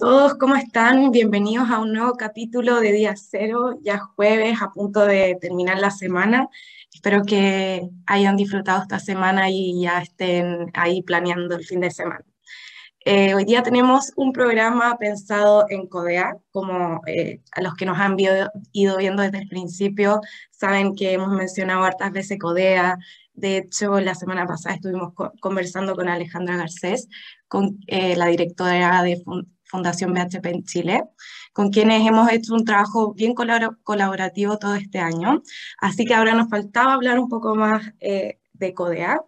Todos, ¿cómo están? Bienvenidos a un nuevo capítulo de Día Cero, ya jueves, a punto de terminar la semana. Espero que hayan disfrutado esta semana y ya estén ahí planeando el fin de semana. Eh, hoy día tenemos un programa pensado en CODEA, como eh, a los que nos han ido viendo desde el principio, saben que hemos mencionado hartas veces CODEA, de hecho, la semana pasada estuvimos conversando con Alejandra Garcés, con eh, la directora de Fundación BHP en Chile, con quienes hemos hecho un trabajo bien colaborativo todo este año. Así que ahora nos faltaba hablar un poco más de CODEA.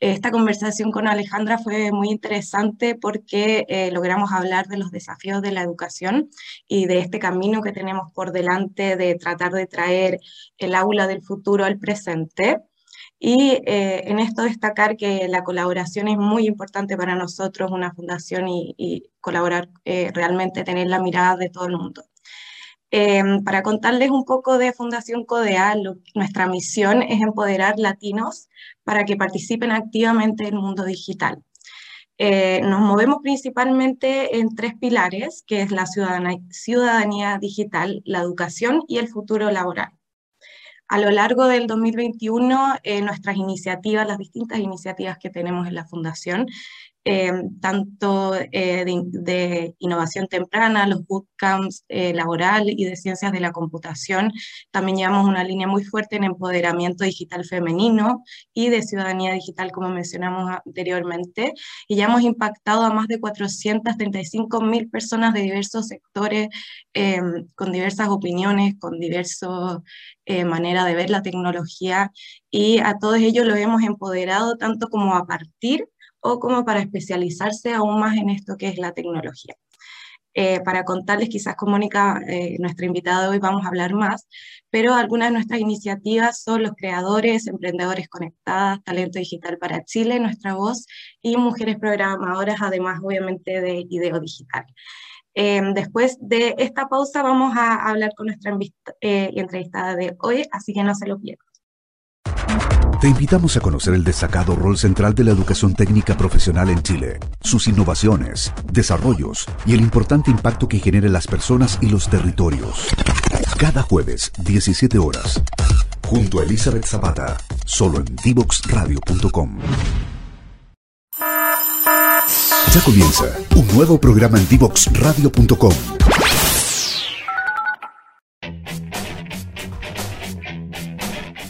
Esta conversación con Alejandra fue muy interesante porque eh, logramos hablar de los desafíos de la educación y de este camino que tenemos por delante de tratar de traer el aula del futuro al presente. Y eh, en esto destacar que la colaboración es muy importante para nosotros, una fundación, y, colaborar eh, realmente, tener la mirada de todo el mundo. Em, para contarles un poco de Fundación CODEA, nuestra misión es empoderar latinos para que participen activamente en el mundo digital. Eh, nos movemos principalmente en tres pilares, que es la ciudadanía, digital, la educación y el futuro laboral. A lo largo del 2021, eh, nuestras iniciativas, las distintas iniciativas que tenemos en la Fundación, eh, tanto eh, de, innovación temprana, los bootcamps eh, laboral y de ciencias de la computación. También llevamos una línea muy fuerte en empoderamiento digital femenino y de ciudadanía digital, como mencionamos anteriormente. Y ya hemos impactado a más de 435 mil personas de diversos sectores, con diversas opiniones, con diversas maneras de ver la tecnología. Y a todos ellos los hemos empoderado tanto como a partir o como para especializarse aún más en esto que es la tecnología. Eh, para contarles, quizás con Mónica, eh, nuestra invitada de hoy, vamos a hablar más, pero algunas de nuestras iniciativas son los creadores, emprendedores conectadas, talento digital para Chile, nuestra voz, y mujeres programadoras, además obviamente de IDEO Digital. Eh, después de esta pausa vamos a hablar con nuestra entrevistada de hoy, así que no se lo pierdan. Te invitamos a conocer el destacado rol central de la educación técnica profesional en Chile, sus innovaciones, desarrollos y el importante impacto que genera en las personas y los territorios. Cada jueves, 17 horas, junto a Elizabeth Zapata, solo en divoxradio.com. Ya comienza un nuevo programa en divoxradio.com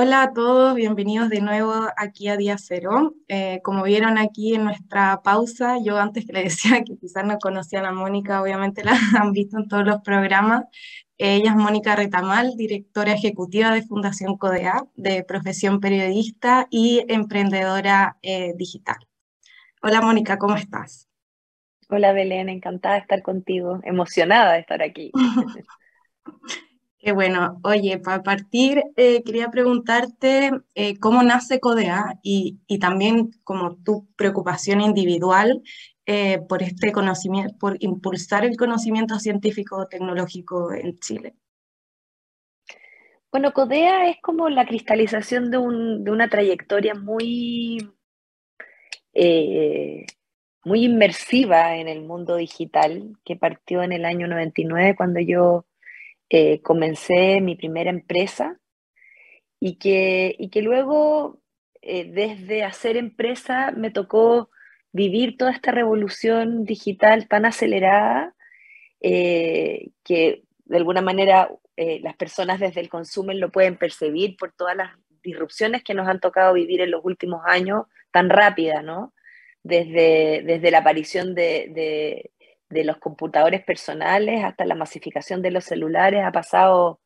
Hola a todos, bienvenidos de nuevo aquí a Día Cero. Eh, como vieron aquí en nuestra pausa, yo antes que le decía que quizás no conocían a Mónica, obviamente la han visto en todos los programas, ella es Mónica Retamal, directora ejecutiva de Fundación CODEA, de profesión periodista y emprendedora eh, digital. Hola Mónica, ¿cómo estás? Hola Belén, encantada de estar contigo, emocionada de estar aquí. Qué bueno. Oye, para partir, eh, quería preguntarte eh, cómo nace CODEA y, y, también como tu preocupación individual eh, por este conocimiento, por impulsar el conocimiento científico tecnológico en Chile? Bueno, CODEA es como la cristalización de, una trayectoria muy, muy inmersiva en el mundo digital que partió en el año 99 cuando yo eh, comencé mi primera empresa y que, y que luego desde hacer empresa me tocó vivir toda esta revolución digital tan acelerada eh, que de alguna manera eh, las personas desde el consumo lo pueden percibir por todas las disrupciones que nos han tocado vivir en los últimos años tan rápida, ¿no? Desde, desde la aparición de, los computadores personales hasta la masificación de los celulares ha pasado,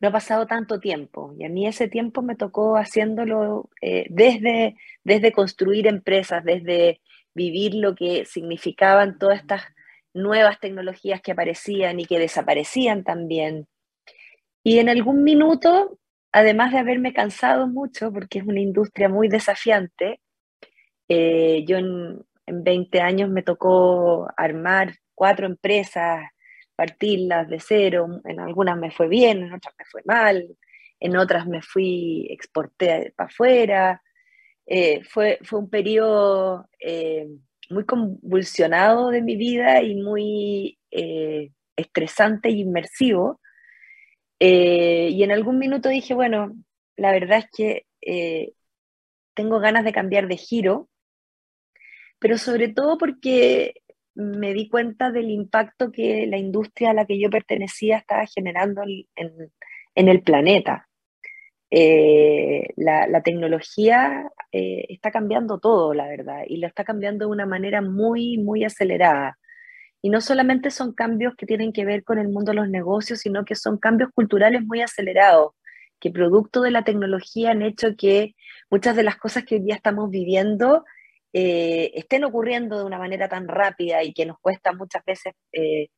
no ha pasado tanto tiempo. Y a mí ese tiempo me tocó haciéndolo eh, desde, desde construir empresas, desde vivir lo que significaban todas estas nuevas tecnologías que aparecían y que desaparecían también. Y en algún minuto, además de haberme cansado mucho, porque es una industria muy desafiante, eh, yo en 20 años me tocó armar cuatro empresas, partirlas de cero, en algunas me fue bien, en otras me fue mal, en otras me fui, exporté para afuera. Eh, fue, fue un periodo eh, muy convulsionado de mi vida y muy eh, estresante y inmersivo. y en algún minuto dije, bueno, la verdad es que tengo ganas de cambiar de giro, pero sobre todo porque me di cuenta del impacto que la industria a la que yo pertenecía estaba generando en, el planeta. Eh, la, tecnología eh, está cambiando todo, la verdad, y lo está cambiando de una manera muy, muy acelerada. Y no solamente son cambios que tienen que ver con el mundo de los negocios, sino que son cambios culturales muy acelerados, que producto de la tecnología han hecho que muchas de las cosas que hoy día estamos viviendo eh, estén ocurriendo de una manera tan rápida y que nos cuesta muchas veces eh,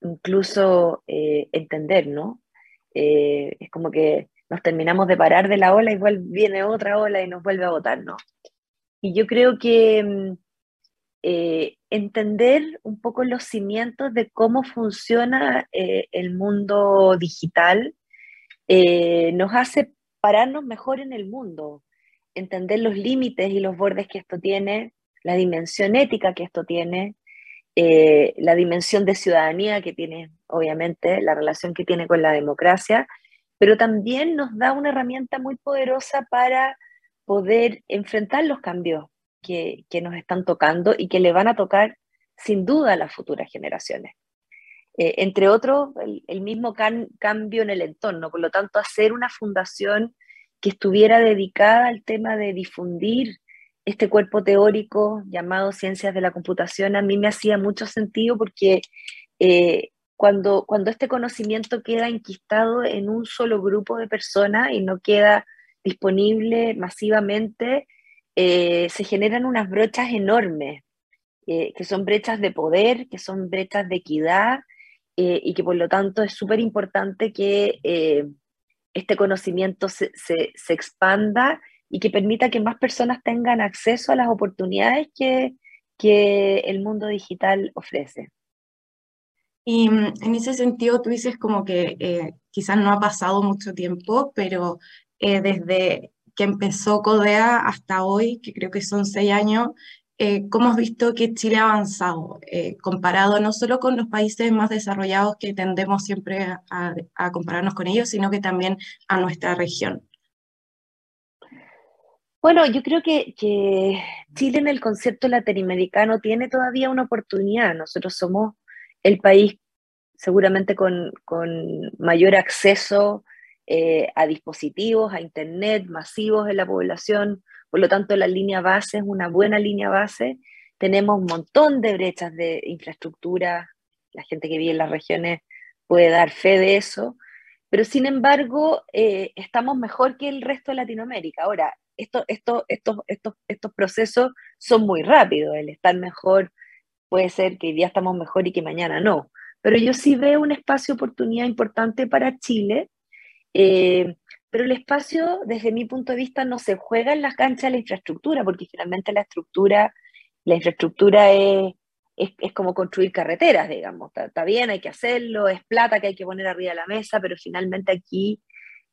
incluso eh, entender, ¿no? es como que nos terminamos de parar de la ola y viene otra ola y nos vuelve a botar, ¿no? Y yo creo que mm, entender un poco los cimientos de cómo funciona el mundo digital nos hace pararnos mejor en el mundo, entender los límites y los bordes que esto tiene, la dimensión ética que esto tiene, eh, la dimensión de ciudadanía que tiene, obviamente, la relación que tiene con la democracia, pero también nos da una herramienta muy poderosa para poder enfrentar los cambios que, nos están tocando y que le van a tocar sin duda a las futuras generaciones. Eh, entre otros, el, mismo cambio en el entorno. Por lo tanto, hacer una fundación que estuviera dedicada al tema de difundir este cuerpo teórico llamado ciencias de la computación, a mí me hacía mucho sentido porque eh, cuando, cuando este conocimiento queda enquistado en un solo grupo de personas y no queda disponible masivamente, eh, se generan unas brechas enormes, eh, que son brechas de poder, que son brechas de equidad, y que por lo tanto es súper importante que este conocimiento se, expanda y que permita que más personas tengan acceso a las oportunidades que, el mundo digital ofrece. Y mm, en ese sentido, tú dices como que eh, quizás no ha pasado mucho tiempo, pero eh, desde que empezó CODEA hasta hoy, que creo que son seis años, eh, cómo has visto que Chile ha avanzado, eh, comparado no solo con los países más desarrollados que tendemos siempre a, compararnos con ellos, sino que también a nuestra región. Bueno, yo creo que, Chile en el concepto latinoamericano tiene todavía una oportunidad. Nosotros somos el país seguramente con, mayor acceso eh, a dispositivos, a Internet masivos en la población, por lo tanto, la línea base es una buena línea base. Tenemos un montón de brechas de infraestructura. La gente que vive en las regiones puede dar fe de eso. Pero sin embargo, eh, estamos mejor que el resto de Latinoamérica. Ahora, esto, esto, estos, estos, estos procesos son muy rápidos. El estar mejor puede ser que hoy día estamos mejor y que mañana no. Pero yo sí veo un espacio oportunidad importante para Chile. Eh, pero el espacio, desde mi punto de vista, no se juega en las canchas la infraestructura, porque finalmente la estructura, la infraestructura es, es, como construir carreteras, digamos. Está, bien, hay que hacerlo, es plata que hay que poner arriba de la mesa, pero finalmente aquí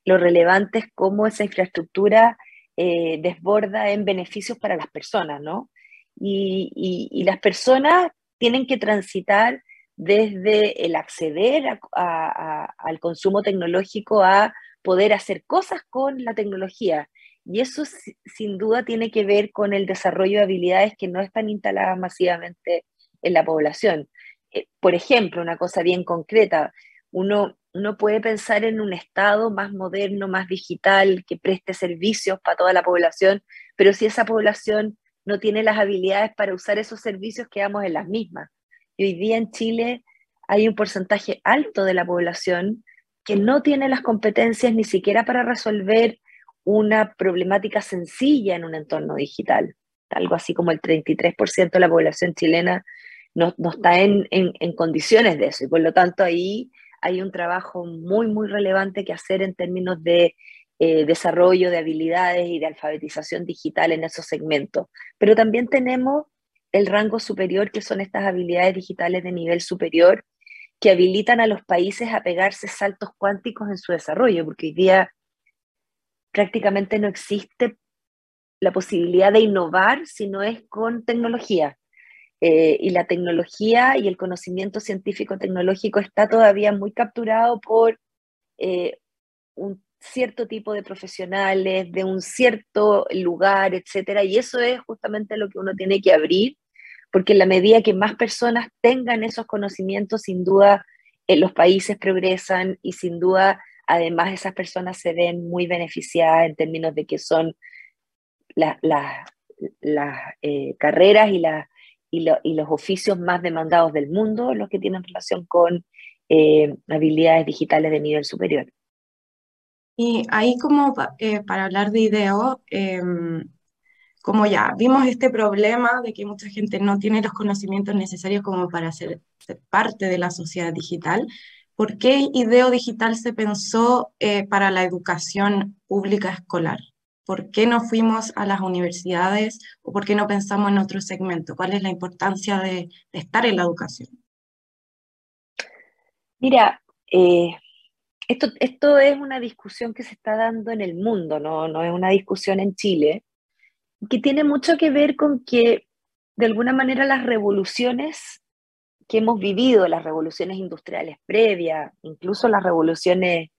lo relevante es cómo esa infraestructura eh, desborda en beneficios para las personas, ¿no? Y, y, las personas tienen que transitar desde el acceder al consumo tecnológico a poder hacer cosas con la tecnología. Y eso sin duda tiene que ver con el desarrollo de habilidades que no están instaladas masivamente en la población. Eh, por ejemplo, una cosa bien concreta, uno, uno puede pensar en un Estado más moderno, más digital, que preste servicios para toda la población, pero si esa población no tiene las habilidades para usar esos servicios, quedamos en las mismas. Y hoy día en Chile hay un porcentaje alto de la población que no tiene las competencias ni siquiera para resolver una problemática sencilla en un entorno digital. Algo así como el 33% de la población chilena no, está en, condiciones de eso y por lo tanto ahí hay un trabajo muy, muy relevante que hacer en términos de eh, desarrollo de habilidades y de alfabetización digital en esos segmentos. Pero también tenemos el rango superior, que son estas habilidades digitales de nivel superior, que habilitan a los países a pegarse saltos cuánticos en su desarrollo, porque hoy día prácticamente no existe la posibilidad de innovar si no es con tecnología. Eh, y la tecnología y el conocimiento científico-tecnológico está todavía muy capturado por eh, un cierto tipo de profesionales, de un cierto lugar, etcétera, y eso es justamente lo que uno tiene que abrir, porque en la medida que más personas tengan esos conocimientos, sin duda eh, los países progresan y sin duda además esas personas se ven muy beneficiadas en términos de que son las carreras y los oficios más demandados del mundo, los que tienen relación con eh, habilidades digitales de nivel superior. Y ahí como eh, para hablar de IDEO, em, como ya vimos este problema de que mucha gente no tiene los conocimientos necesarios como para ser, parte de la sociedad digital, ¿por qué IDEO Digital se pensó eh, para la educación pública escolar? ¿Por qué no fuimos a las universidades o por qué no pensamos en otro segmento? ¿Cuál es la importancia de, estar en la educación? Mira, eh, esto, esto, es una discusión que se está dando en el mundo, no, no es una discusión en Chile, que tiene mucho que ver con que de alguna manera las revoluciones que hemos vivido, las revoluciones industriales previas, incluso las revoluciones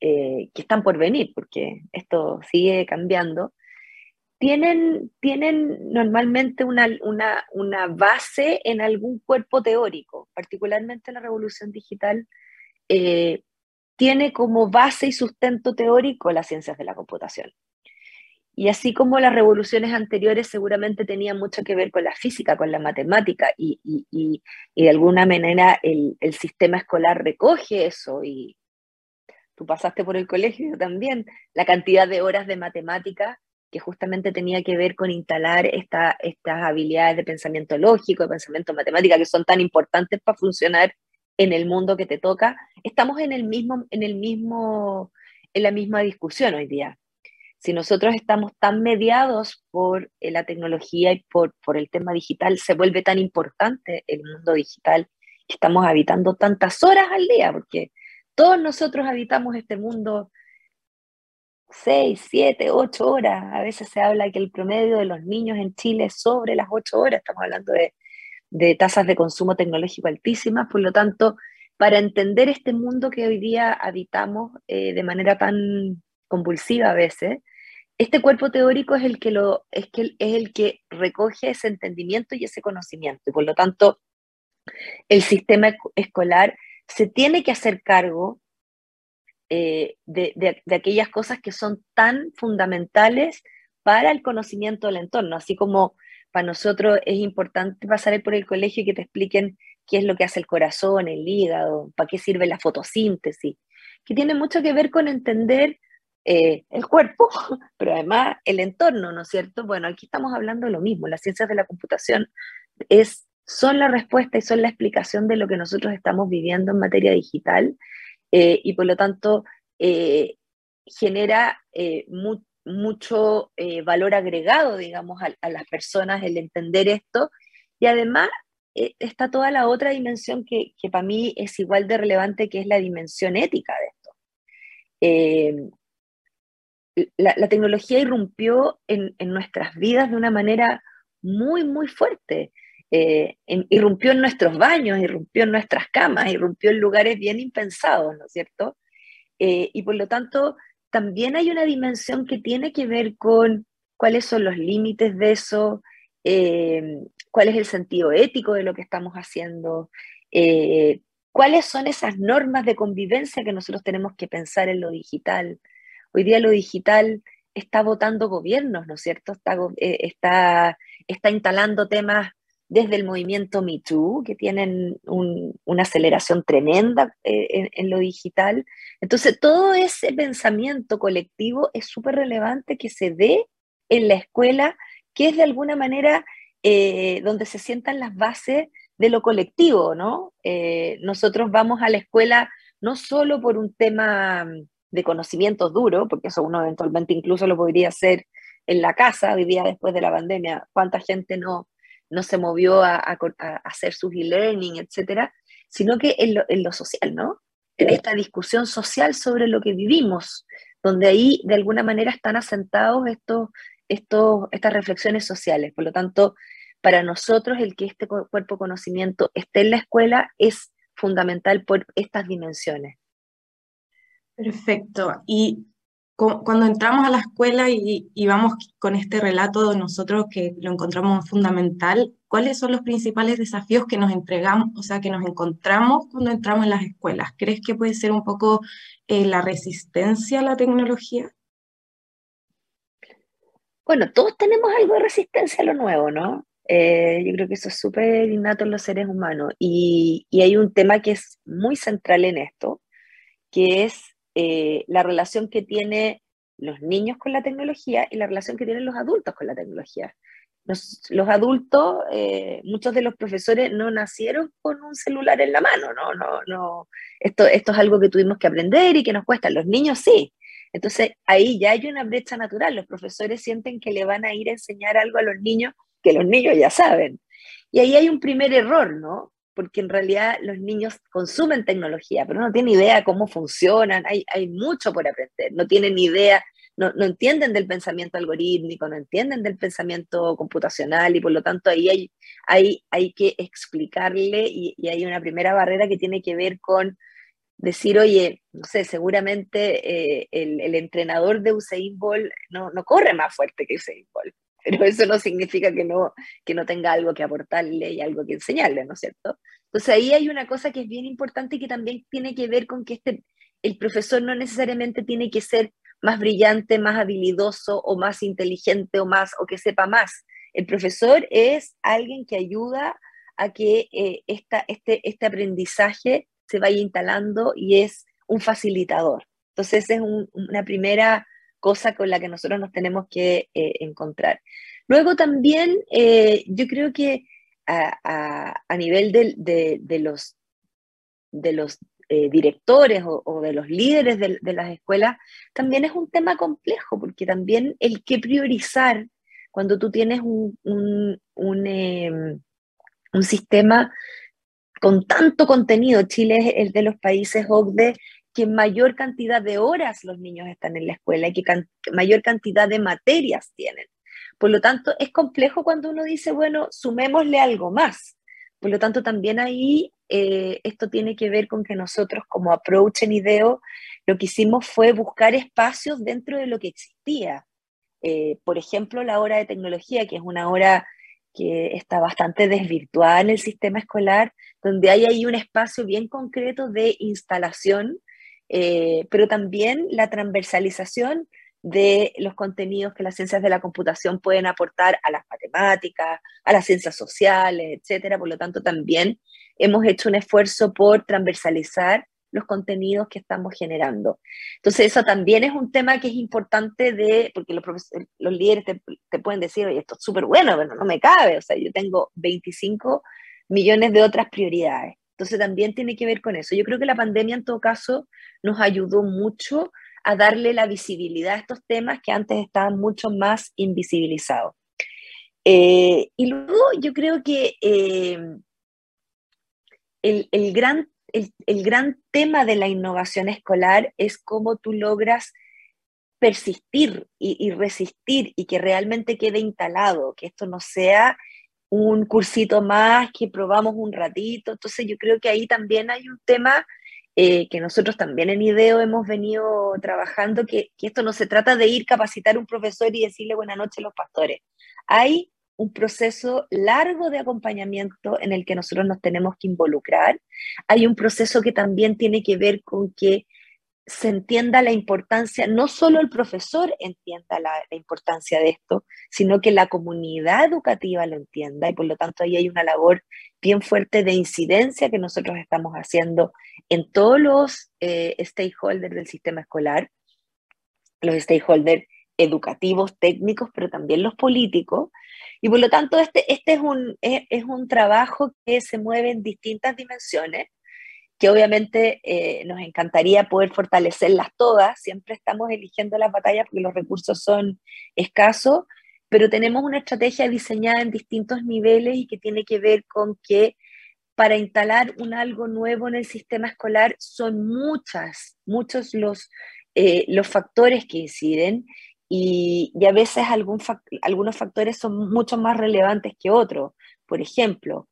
eh, que están por venir, porque esto sigue cambiando, tienen, tienen normalmente una, una, una, base en algún cuerpo teórico, particularmente la revolución digital, eh, tiene como base y sustento teórico las ciencias de la computación. Y así como las revoluciones anteriores seguramente tenían mucho que ver con la física, con la matemática, y, y, y, y de alguna manera el, el, sistema escolar recoge eso y, tú pasaste por el colegio también, la cantidad de horas de matemática que justamente tenía que ver con instalar esta, estas habilidades de pensamiento lógico, de pensamiento matemático, que son tan importantes para funcionar en el mundo que te toca, estamos en el mismo, en el mismo, en la misma discusión hoy día. Si nosotros estamos tan mediados por eh, la tecnología y por, el tema digital, se vuelve tan importante el mundo digital que estamos habitando tantas horas al día, porque todos nosotros habitamos este mundo seis, siete, ocho horas. A veces se habla que el promedio de los niños en Chile es sobre las ocho horas. Estamos hablando de, tasas de consumo tecnológico altísimas. Por lo tanto, para entender este mundo que hoy día habitamos eh, de manera tan convulsiva a veces, este cuerpo teórico es el que, lo, es, que, es el que recoge ese entendimiento y ese conocimiento. Y por lo tanto, el sistema escolar se tiene que hacer cargo eh, de, aquellas cosas que son tan fundamentales para el conocimiento del entorno, así como para nosotros es importante pasar por el colegio y que te expliquen qué es lo que hace el corazón, el hígado, para qué sirve la fotosíntesis, que tiene mucho que ver con entender eh, el cuerpo, pero además el entorno, ¿no es cierto? Bueno, aquí estamos hablando de lo mismo, las ciencias de la computación es son la respuesta y son la explicación de lo que nosotros estamos viviendo en materia digital eh, y por lo tanto eh, genera mucho valor agregado, digamos, a, las personas el entender esto y además está toda la otra dimensión que, para mí es igual de relevante, que es la dimensión ética de esto. La, tecnología irrumpió en, nuestras vidas de una manera muy, muy fuerte. Eh, irrumpió en nuestros baños, irrumpió en nuestras camas, irrumpió en lugares bien impensados, ¿no es cierto? Eh, y por lo tanto, también hay una dimensión que tiene que ver con cuáles son los límites de eso, eh, cuál es el sentido ético de lo que estamos haciendo, cuáles son esas normas de convivencia que nosotros tenemos que pensar en lo digital. Hoy día lo digital está votando gobiernos, ¿no es cierto? Está, está, instalando temas desde el movimiento Me Too, que tienen una aceleración tremenda eh, en, lo digital. Entonces, todo ese pensamiento colectivo es súper relevante que se dé en la escuela, que es de alguna manera eh, donde se sientan las bases de lo colectivo, ¿no? Eh, nosotros vamos a la escuela no solo por un tema de conocimientos duros, porque eso uno eventualmente incluso lo podría hacer en la casa, hoy día después de la pandemia, cuánta gente no, no se movió a, hacer su e-learning, etcétera, sino que en lo, en lo social, ¿no? En esta discusión social sobre lo que vivimos, donde ahí de alguna manera están asentados estos, estos, estas reflexiones sociales. Por lo tanto, para nosotros el que este cuerpo conocimiento esté en la escuela es fundamental por estas dimensiones. Perfecto. Y cuando entramos a la escuela y, vamos con este relato de nosotros que lo encontramos fundamental, ¿cuáles son los principales desafíos que nos entregamos, o sea, que nos encontramos cuando entramos en las escuelas? ¿Crees que puede ser un poco eh, la resistencia a la tecnología? Bueno, todos tenemos algo de resistencia a lo nuevo, ¿no? Eh, yo creo que eso es súper innato en los seres humanos. Y, y hay un tema que es muy central en esto, que es eh, la relación que tienen los niños con la tecnología y la relación que tienen los adultos con la tecnología. Los, adultos, eh, muchos de los profesores no nacieron con un celular en la mano, no, no, no. Esto, esto es algo que tuvimos que aprender y que nos cuesta. Los niños sí. Entonces ahí ya hay una brecha natural. Los profesores sienten que le van a ir a enseñar algo a los niños que los niños ya saben. Y ahí hay un primer error, ¿no? Porque en realidad los niños consumen tecnología, pero no tienen idea cómo funcionan, hay, mucho por aprender, no tienen idea, no, no, entienden del pensamiento algorítmico, no entienden del pensamiento computacional y por lo tanto ahí hay, hay, hay que explicarle y, y hay una primera barrera que tiene que ver con decir, oye, no sé, seguramente eh, el, el, entrenador de Usain Bolt no, no corre más fuerte que Usain Bolt pero eso no significa que no, que no tenga algo que aportarle y algo que enseñarle, ¿no es cierto? Entonces ahí hay una cosa que es bien importante y que también tiene que ver con que este, el profesor no necesariamente tiene que ser más brillante, más habilidoso o más inteligente o más o que sepa más. El profesor es alguien que ayuda a que eh, esta, este, este aprendizaje se vaya instalando y es un facilitador. Entonces, es una primera cosa con la que nosotros nos tenemos que eh, encontrar. Luego también eh, yo creo que a, nivel de, los, de los eh, directores o, de los líderes de, las escuelas, también es un tema complejo, porque también el que priorizar cuando tú tienes un, un, un, em, sistema con tanto contenido, Chile es el de los países OCDE que mayor cantidad de horas los niños están en la escuela y que mayor cantidad de materias tienen. Por lo tanto, es complejo cuando uno dice, bueno, sumémosle algo más. Por lo tanto, también ahí eh, esto tiene que ver con que nosotros como approach en IDEO lo que hicimos fue buscar espacios dentro de lo que existía. Eh, por ejemplo, la hora de tecnología, que es una hora que está bastante desvirtuada en el sistema escolar, donde hay ahí un espacio bien concreto de instalación eh, pero también la transversalización de los contenidos que las ciencias de la computación pueden aportar a las matemáticas, a las ciencias sociales, etcétera. Por lo tanto, también hemos hecho un esfuerzo por transversalizar los contenidos que estamos generando. Entonces, eso también es un tema que es importante de, porque los, los líderes te, te, pueden decir, oye, esto es súper bueno, pero no me cabe, o sea, yo tengo 25 millones de otras prioridades. Entonces también tiene que ver con eso. Yo creo que la pandemia en todo caso nos ayudó mucho a darle la visibilidad a estos temas que antes estaban mucho más invisibilizados. Eh, y luego yo creo que eh, el, gran, el, gran tema de la innovación escolar es cómo tú logras persistir y, resistir y que realmente quede instalado, que esto no sea un cursito más que probamos un ratito. Entonces yo creo que ahí también hay un tema eh, que nosotros también en IDEO hemos venido trabajando, que, que, esto no se trata de ir capacitar a un profesor y decirle buenas noches a los pastores. Hay un proceso largo de acompañamiento en el que nosotros nos tenemos que involucrar. Hay un proceso que también tiene que ver con que se entienda la importancia, no solo el profesor entienda la, importancia de esto, sino que la comunidad educativa lo entienda y por lo tanto ahí hay una labor bien fuerte de incidencia que nosotros estamos haciendo en todos los eh, stakeholders del sistema escolar, los stakeholders educativos, técnicos, pero también los políticos. Y por lo tanto este, este es, un, es un trabajo que se mueve en distintas dimensiones que obviamente eh, nos encantaría poder fortalecerlas todas, siempre estamos eligiendo las batallas porque los recursos son escasos, pero tenemos una estrategia diseñada en distintos niveles y que tiene que ver con que para instalar un algo nuevo en el sistema escolar son muchas, muchos los, eh, los factores que inciden y, a veces algunos factores son mucho más relevantes que otros. Por ejemplo,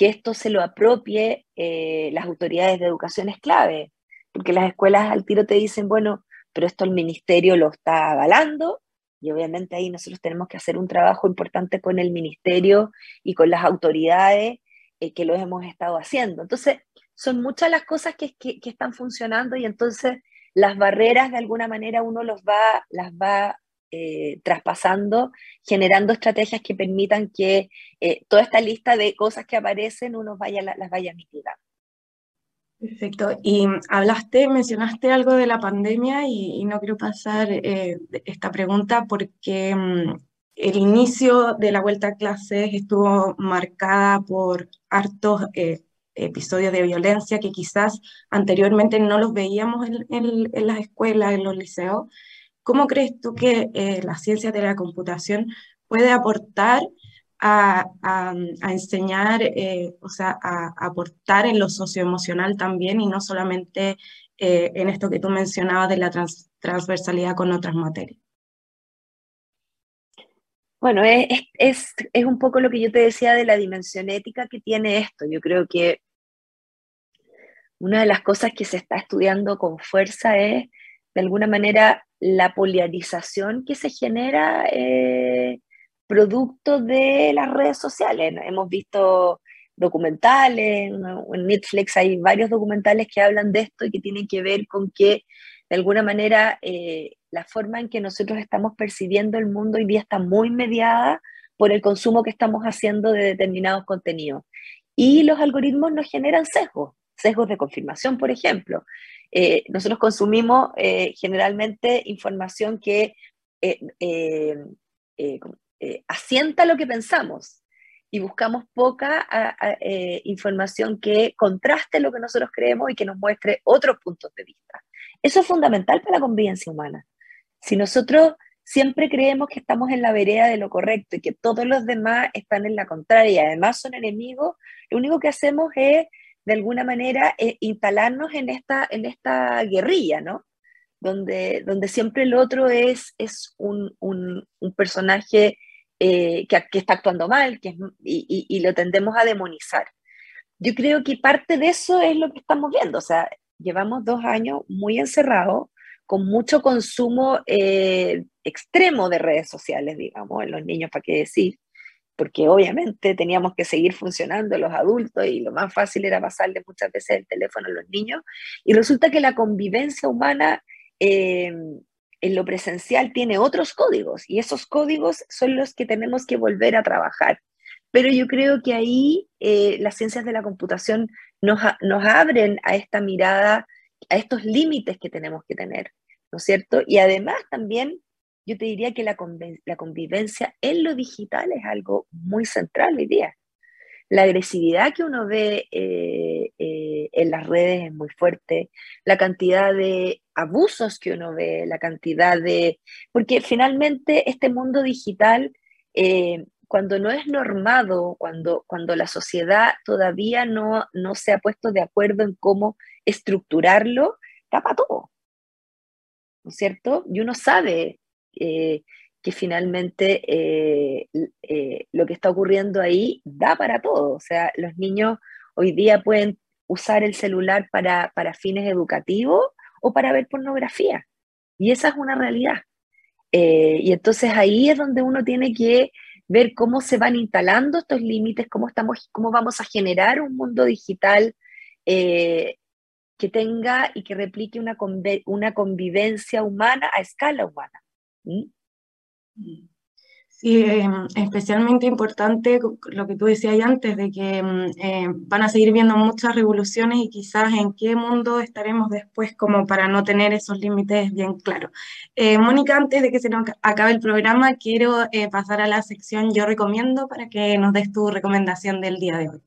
que esto se lo apropie eh, las autoridades de educación es clave, porque las escuelas al tiro te dicen, bueno, pero esto el ministerio lo está avalando y obviamente ahí nosotros tenemos que hacer un trabajo importante con el ministerio y con las autoridades eh, que lo hemos estado haciendo. Entonces, son muchas las cosas que, que, están funcionando y entonces las barreras de alguna manera uno los va, las va eh, traspasando, generando estrategias que permitan que eh, toda esta lista de cosas que aparecen uno vaya, las vaya mitigando. Perfecto. Y hablaste, mencionaste algo de la pandemia y, no quiero pasar esta pregunta porque mm, el inicio de la vuelta a clases estuvo marcada por hartos eh, episodios de violencia que quizás anteriormente no los veíamos en, las escuelas, en los liceos. ¿Cómo crees tú que eh, la ciencia de la computación puede aportar a, enseñar, eh, o sea, a, aportar en lo socioemocional también y no solamente en esto que tú mencionabas de la transversalidad con otras materias? Bueno, es, es, es, un poco lo que yo te decía de la dimensión ética que tiene esto. Yo creo que una de las cosas que se está estudiando con fuerza es, de alguna manera, la polarización que se genera eh, producto de las redes sociales. Hemos visto documentales, en Netflix hay varios documentales que hablan de esto y que tienen que ver con que, de alguna manera, eh, la forma en que nosotros estamos percibiendo el mundo hoy día está muy mediada por el consumo que estamos haciendo de determinados contenidos. Y los algoritmos nos generan sesgos, sesgos de confirmación, por ejemplo. Eh, nosotros consumimos eh, generalmente información que eh, asienta lo que pensamos y buscamos poca información que contraste lo que nosotros creemos y que nos muestre otros puntos de vista. Eso es fundamental para la convivencia humana. Si nosotros siempre creemos que estamos en la vereda de lo correcto y que todos los demás están en la contraria y además son enemigos, lo único que hacemos es, de alguna manera, eh, instalarnos en esta, en esta guerrilla, ¿no? Donde, donde siempre el otro es, es un, personaje eh, que, está actuando mal que y, y lo tendemos a demonizar. Yo creo que parte de eso es lo que estamos viendo, o sea, llevamos dos años muy encerrados, con mucho consumo eh, extremo de redes sociales, digamos, en los niños, ¿para qué decir? Porque obviamente teníamos que seguir funcionando los adultos y lo más fácil era pasarle muchas veces el teléfono a los niños. Y resulta que la convivencia humana eh, en lo presencial tiene otros códigos y esos códigos son los que tenemos que volver a trabajar. Pero yo creo que ahí eh, las ciencias de la computación nos, nos abren a esta mirada, a estos límites que tenemos que tener. ¿no es cierto? Y además también yo te diría que la, convivencia en lo digital es algo muy central hoy día. La agresividad que uno ve eh, eh, en las redes es muy fuerte, la cantidad de abusos que uno ve, la cantidad de... Porque finalmente este mundo digital, eh, cuando no es normado, cuando, cuando la sociedad todavía no, no se ha puesto de acuerdo en cómo estructurarlo, tapa todo. ¿no es cierto? Y uno sabe eh, que finalmente eh, eh, lo que está ocurriendo ahí da para todo. O sea, los niños hoy día pueden usar el celular para, fines educativos o para ver pornografía. Y esa es una realidad. y entonces ahí es donde uno tiene que ver cómo se van instalando estos límites, cómo, estamos, cómo vamos a generar un mundo digital que tenga y que replique una convivencia humana a escala humana. Sí, em, especialmente importante lo que tú decías antes, de que em, eh, van a seguir viendo muchas revoluciones y quizás en qué mundo estaremos después como para no tener esos límites bien claros. Eh, Mónica, antes de que se nos acabe el programa, quiero eh, pasar a la sección Yo recomiendo para que nos des tu recomendación del día de hoy.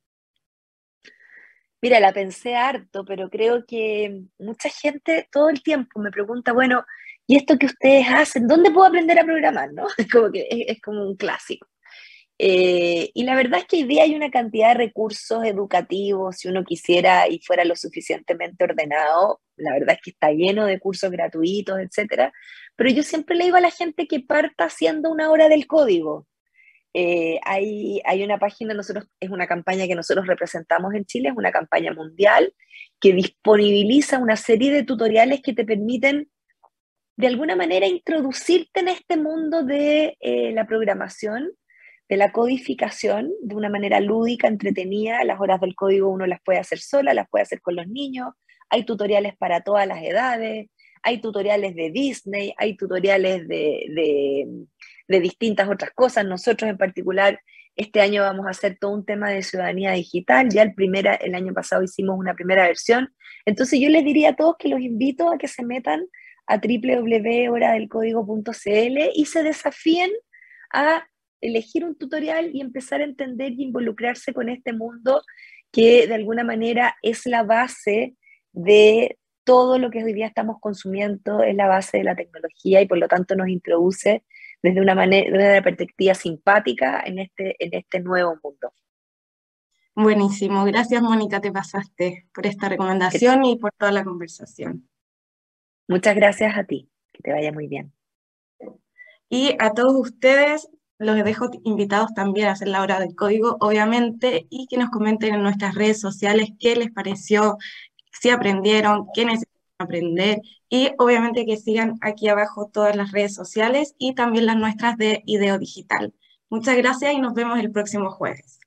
Mira, la pensé harto, pero creo que mucha gente todo el tiempo me pregunta, bueno, ¿y esto que ustedes hacen? ¿Dónde puedo aprender a programar? ¿no? Es como que es, como un clásico. Eh, y la verdad es que hoy día hay una cantidad de recursos educativos, si uno quisiera y fuera lo suficientemente ordenado, la verdad es que está lleno de cursos gratuitos, etcétera. Pero yo siempre le digo a la gente que parta haciendo una hora del código. Eh, hay, hay, una página, nosotros, es una campaña que nosotros representamos en Chile, es una campaña mundial que disponibiliza una serie de tutoriales que te permiten de alguna manera introducirte en este mundo de eh, la programación, de la codificación, de una manera lúdica, entretenida. Las horas del código uno las puede hacer sola, las puede hacer con los niños. Hay tutoriales para todas las edades, hay tutoriales de Disney, hay tutoriales de de distintas otras cosas. Nosotros en particular este año vamos a hacer todo un tema de ciudadanía digital. Ya el, primera, el año pasado hicimos una primera versión. Entonces yo les diría a todos que los invito a que se metan a www.horadelcódigo.cl y se desafíen a elegir un tutorial y empezar a entender y involucrarse con este mundo que de alguna manera es la base de todo lo que hoy día estamos consumiendo, es la base de la tecnología y por lo tanto nos introduce desde una, manera, una perspectiva simpática en este, en este nuevo mundo. Buenísimo, gracias Mónica, te pasaste por esta recomendación y por toda la conversación. Muchas gracias a ti, que te vaya muy bien. Y a todos ustedes los dejo invitados también a hacer la hora del código, obviamente, y que nos comenten en nuestras redes sociales qué les pareció, si aprendieron, qué necesitan aprender y obviamente que sigan aquí abajo todas las redes sociales y también las nuestras de Ideo Digital. Muchas gracias y nos vemos el próximo jueves.